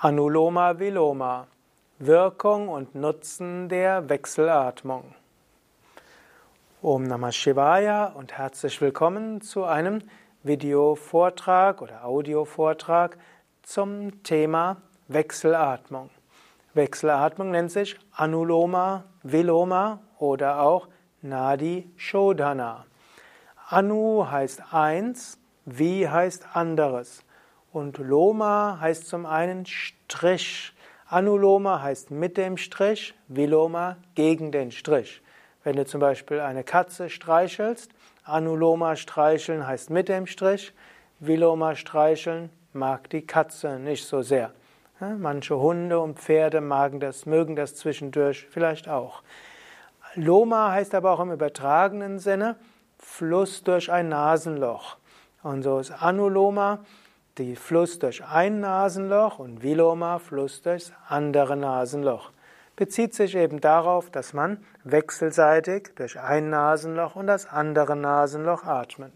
Anuloma Viloma Wirkung und Nutzen der Wechselatmung. Om Namah Shivaya und herzlich willkommen zu einem Videovortrag oder Audiovortrag zum Thema Wechselatmung. Wechselatmung nennt sich Anuloma Viloma oder auch Nadi Shodhana. Anu heißt eins, Vi heißt anderes. Und Loma heißt zum einen Strich. Anuloma heißt mit dem Strich, Viloma gegen den Strich. Wenn du zum Beispiel eine Katze streichelst, Anuloma streicheln heißt mit dem Strich, Viloma streicheln mag die Katze nicht so sehr. Manche Hunde und Pferde mögen das, mögen das zwischendurch vielleicht auch. Loma heißt aber auch im übertragenen Sinne Fluss durch ein Nasenloch. Und so ist Anuloma die Fluss durch ein Nasenloch und Viloma Fluss durchs andere Nasenloch. Bezieht sich eben darauf, dass man wechselseitig durch ein Nasenloch und das andere Nasenloch atmet.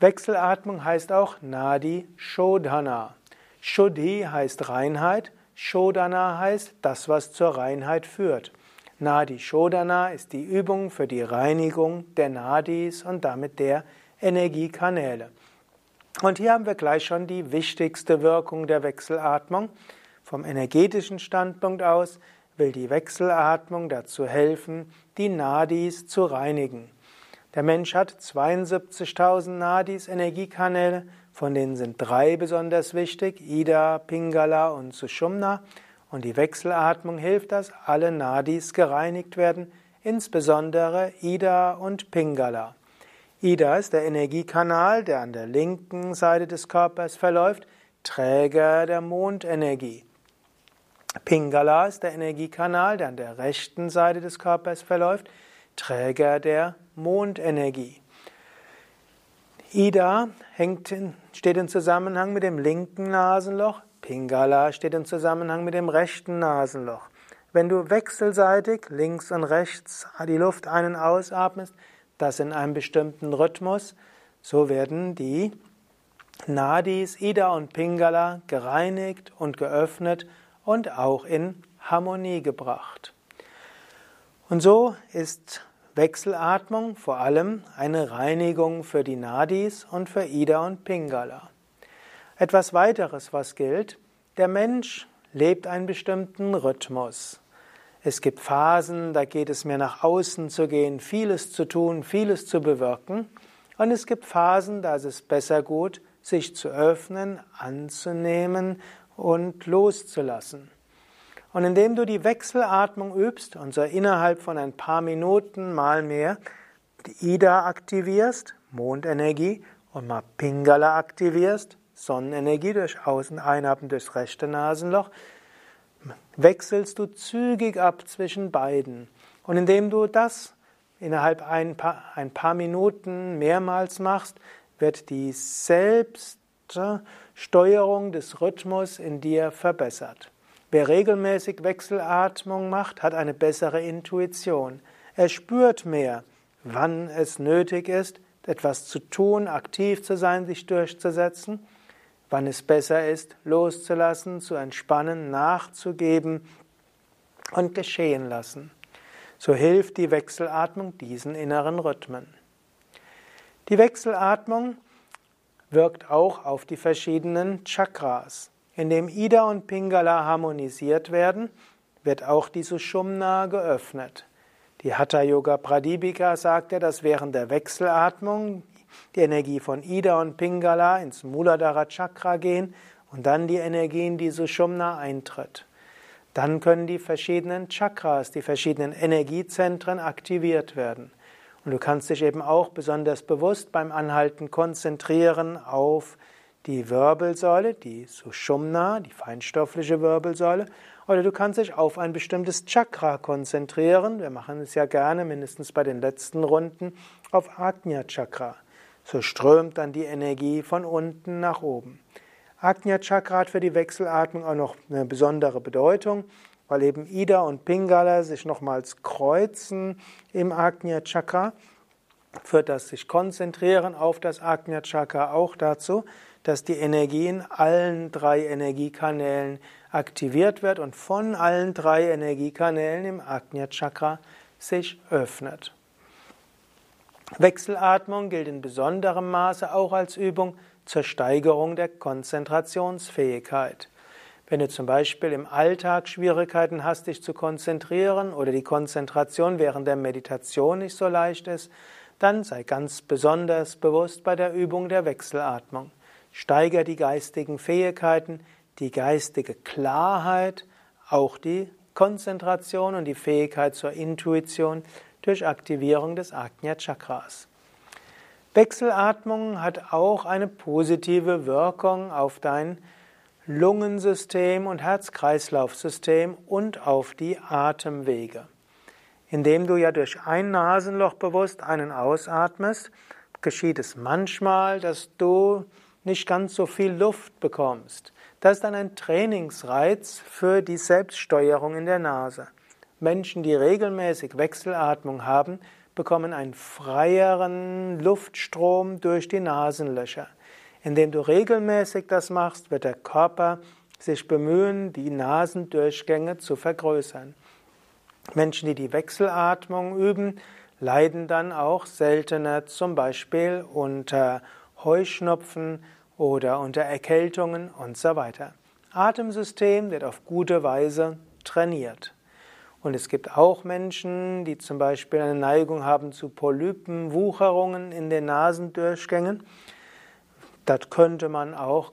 Wechselatmung heißt auch Nadi Shodhana. Shuddhi heißt Reinheit, Shodhana heißt das, was zur Reinheit führt. Nadi Shodhana ist die Übung für die Reinigung der Nadis und damit der Energiekanäle. Und hier haben wir gleich schon die wichtigste Wirkung der Wechselatmung. Vom energetischen Standpunkt aus will die Wechselatmung dazu helfen, die Nadis zu reinigen. Der Mensch hat 72.000 Nadis, Energiekanäle, von denen sind drei besonders wichtig, Ida, Pingala und Sushumna. Und die Wechselatmung hilft, dass alle Nadis gereinigt werden, insbesondere Ida und Pingala. Ida ist der Energiekanal, der an der linken Seite des Körpers verläuft, Träger der Mondenergie. Pingala ist der Energiekanal, der an der rechten Seite des Körpers verläuft, Träger der Mondenergie. Ida hängt steht im Zusammenhang mit dem linken Nasenloch, Pingala steht im Zusammenhang mit dem rechten Nasenloch. Wenn du wechselseitig links und rechts die Luft ein- und ausatmest, das in einem bestimmten Rhythmus. So werden die Nadis, Ida und Pingala gereinigt und geöffnet und auch in Harmonie gebracht. Und so ist Wechselatmung vor allem eine Reinigung für die Nadis und für Ida und Pingala. Etwas weiteres, was gilt, der Mensch lebt einen bestimmten Rhythmus. Es gibt Phasen, da geht es mir nach außen zu gehen, vieles zu tun, vieles zu bewirken. Und es gibt Phasen, da ist es besser gut, sich zu öffnen, anzunehmen und loszulassen. Und indem du die Wechselatmung übst und so innerhalb von ein paar Minuten mal mehr die Ida aktivierst, Mondenergie, und mal Pingala aktivierst, Sonnenenergie durch Außen einatmen durchs rechte Nasenloch, wechselst du zügig ab zwischen beiden. Und indem du das innerhalb ein paar, ein paar Minuten mehrmals machst, wird die Selbststeuerung des Rhythmus in dir verbessert. Wer regelmäßig Wechselatmung macht, hat eine bessere Intuition. Er spürt mehr, wann es nötig ist, etwas zu tun, aktiv zu sein, sich durchzusetzen wann es besser ist, loszulassen, zu entspannen, nachzugeben und geschehen lassen. So hilft die Wechselatmung diesen inneren Rhythmen. Die Wechselatmung wirkt auch auf die verschiedenen Chakras. Indem Ida und Pingala harmonisiert werden, wird auch die Sushumna geöffnet. Die Hatha Yoga Pradipika sagte, dass während der Wechselatmung die Energie von Ida und Pingala ins Muladhara Chakra gehen und dann die Energie in die Sushumna eintritt. Dann können die verschiedenen Chakras, die verschiedenen Energiezentren aktiviert werden. Und du kannst dich eben auch besonders bewusst beim Anhalten konzentrieren auf die Wirbelsäule, die Sushumna, die feinstoffliche Wirbelsäule, oder du kannst dich auf ein bestimmtes Chakra konzentrieren. Wir machen es ja gerne, mindestens bei den letzten Runden, auf Ajna Chakra. So strömt dann die Energie von unten nach oben. Ajna Chakra hat für die Wechselatmung auch noch eine besondere Bedeutung, weil eben Ida und Pingala sich nochmals kreuzen im Ajna Chakra. führt das sich konzentrieren auf das Ajna Chakra auch dazu, dass die Energie in allen drei Energiekanälen aktiviert wird und von allen drei Energiekanälen im Ajna Chakra sich öffnet. Wechselatmung gilt in besonderem Maße auch als Übung zur Steigerung der Konzentrationsfähigkeit. Wenn du zum Beispiel im Alltag Schwierigkeiten hast, dich zu konzentrieren oder die Konzentration während der Meditation nicht so leicht ist, dann sei ganz besonders bewusst bei der Übung der Wechselatmung. Steiger die geistigen Fähigkeiten, die geistige Klarheit, auch die Konzentration und die Fähigkeit zur Intuition durch Aktivierung des Ajna Chakras. Wechselatmung hat auch eine positive Wirkung auf dein Lungensystem und Herz-Kreislauf-System und auf die Atemwege. Indem du ja durch ein Nasenloch bewusst einen ausatmest, geschieht es manchmal, dass du nicht ganz so viel Luft bekommst. Das ist dann ein Trainingsreiz für die Selbststeuerung in der Nase. Menschen, die regelmäßig Wechselatmung haben, bekommen einen freieren Luftstrom durch die Nasenlöcher. Indem du regelmäßig das machst, wird der Körper sich bemühen, die Nasendurchgänge zu vergrößern. Menschen, die die Wechselatmung üben, leiden dann auch seltener zum Beispiel unter Heuschnupfen oder unter Erkältungen und so weiter. Atemsystem wird auf gute Weise trainiert. Und es gibt auch Menschen, die zum Beispiel eine Neigung haben zu Polypen, Wucherungen in den Nasendurchgängen. Dort könnte man auch,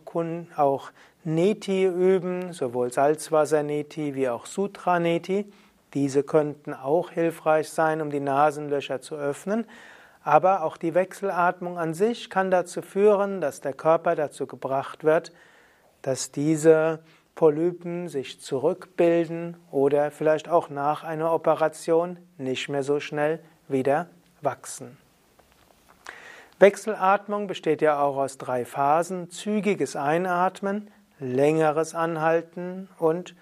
auch Neti üben, sowohl Salzwasser-Neti wie auch Sutra-Neti. Diese könnten auch hilfreich sein, um die Nasenlöcher zu öffnen. Aber auch die Wechselatmung an sich kann dazu führen, dass der Körper dazu gebracht wird, dass diese Polypen sich zurückbilden oder vielleicht auch nach einer Operation nicht mehr so schnell wieder wachsen. Wechselatmung besteht ja auch aus drei Phasen. Zügiges Einatmen, längeres Anhalten und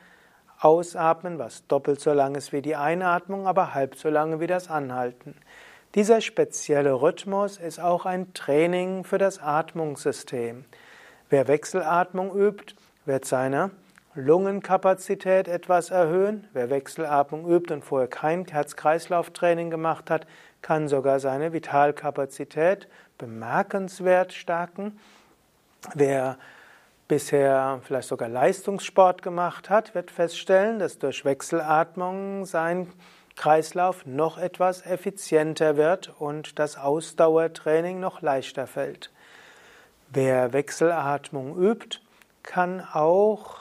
Ausatmen, was doppelt so lang ist wie die Einatmung, aber halb so lange wie das Anhalten. Dieser spezielle Rhythmus ist auch ein Training für das Atmungssystem. Wer Wechselatmung übt, wird seine Lungenkapazität etwas erhöhen. Wer Wechselatmung übt und vorher kein Herz-Kreislauf-Training gemacht hat, kann sogar seine Vitalkapazität bemerkenswert stärken. Wer bisher vielleicht sogar Leistungssport gemacht hat, wird feststellen, dass durch Wechselatmung sein Kreislauf noch etwas effizienter wird und das Ausdauertraining noch leichter fällt. Wer Wechselatmung übt, kann auch,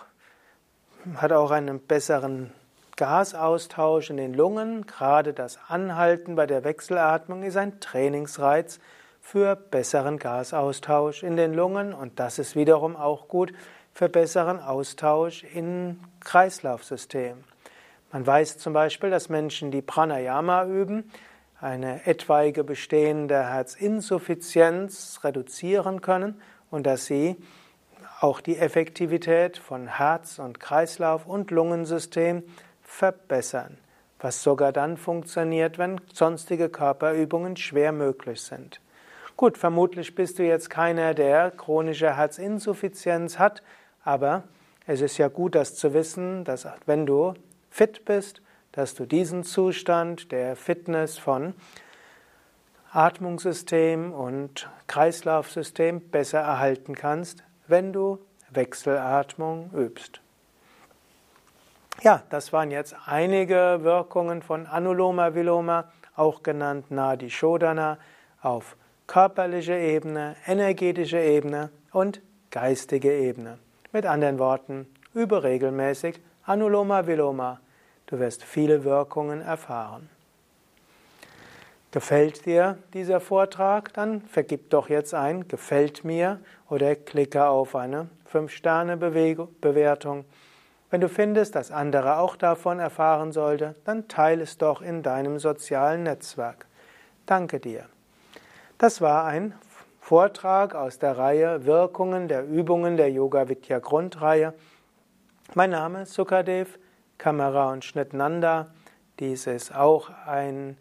hat auch einen besseren Gasaustausch in den Lungen. Gerade das Anhalten bei der Wechselatmung ist ein Trainingsreiz für besseren Gasaustausch in den Lungen und das ist wiederum auch gut für besseren Austausch im Kreislaufsystem. Man weiß zum Beispiel, dass Menschen, die Pranayama üben, eine etwaige bestehende Herzinsuffizienz reduzieren können und dass sie auch die Effektivität von Herz und Kreislauf und Lungensystem verbessern, was sogar dann funktioniert, wenn sonstige Körperübungen schwer möglich sind. Gut, vermutlich bist du jetzt keiner, der chronische Herzinsuffizienz hat, aber es ist ja gut, das zu wissen, dass wenn du fit bist, dass du diesen Zustand der Fitness von Atmungssystem und Kreislaufsystem besser erhalten kannst, wenn du Wechselatmung übst. Ja, das waren jetzt einige Wirkungen von Anuloma Viloma, auch genannt Nadi Shodana, auf körperlicher Ebene, energetischer Ebene und geistige Ebene. Mit anderen Worten, übe regelmäßig Anuloma Viloma Du wirst viele Wirkungen erfahren. Gefällt dir dieser Vortrag? Dann vergib doch jetzt ein Gefällt mir oder klicke auf eine 5-Sterne-Bewertung. Wenn du findest, dass andere auch davon erfahren sollten, dann teile es doch in deinem sozialen Netzwerk. Danke dir. Das war ein Vortrag aus der Reihe Wirkungen der Übungen der Yoga Vidya Grundreihe. Mein Name ist Sukadev. Kamera und Schnitt Nanda. Dies ist auch ein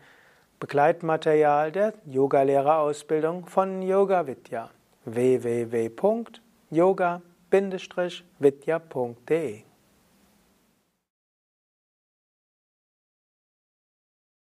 Begleitmaterial der Yogalehrerausbildung von Yoga Vidya. Www.yoga-vidya.de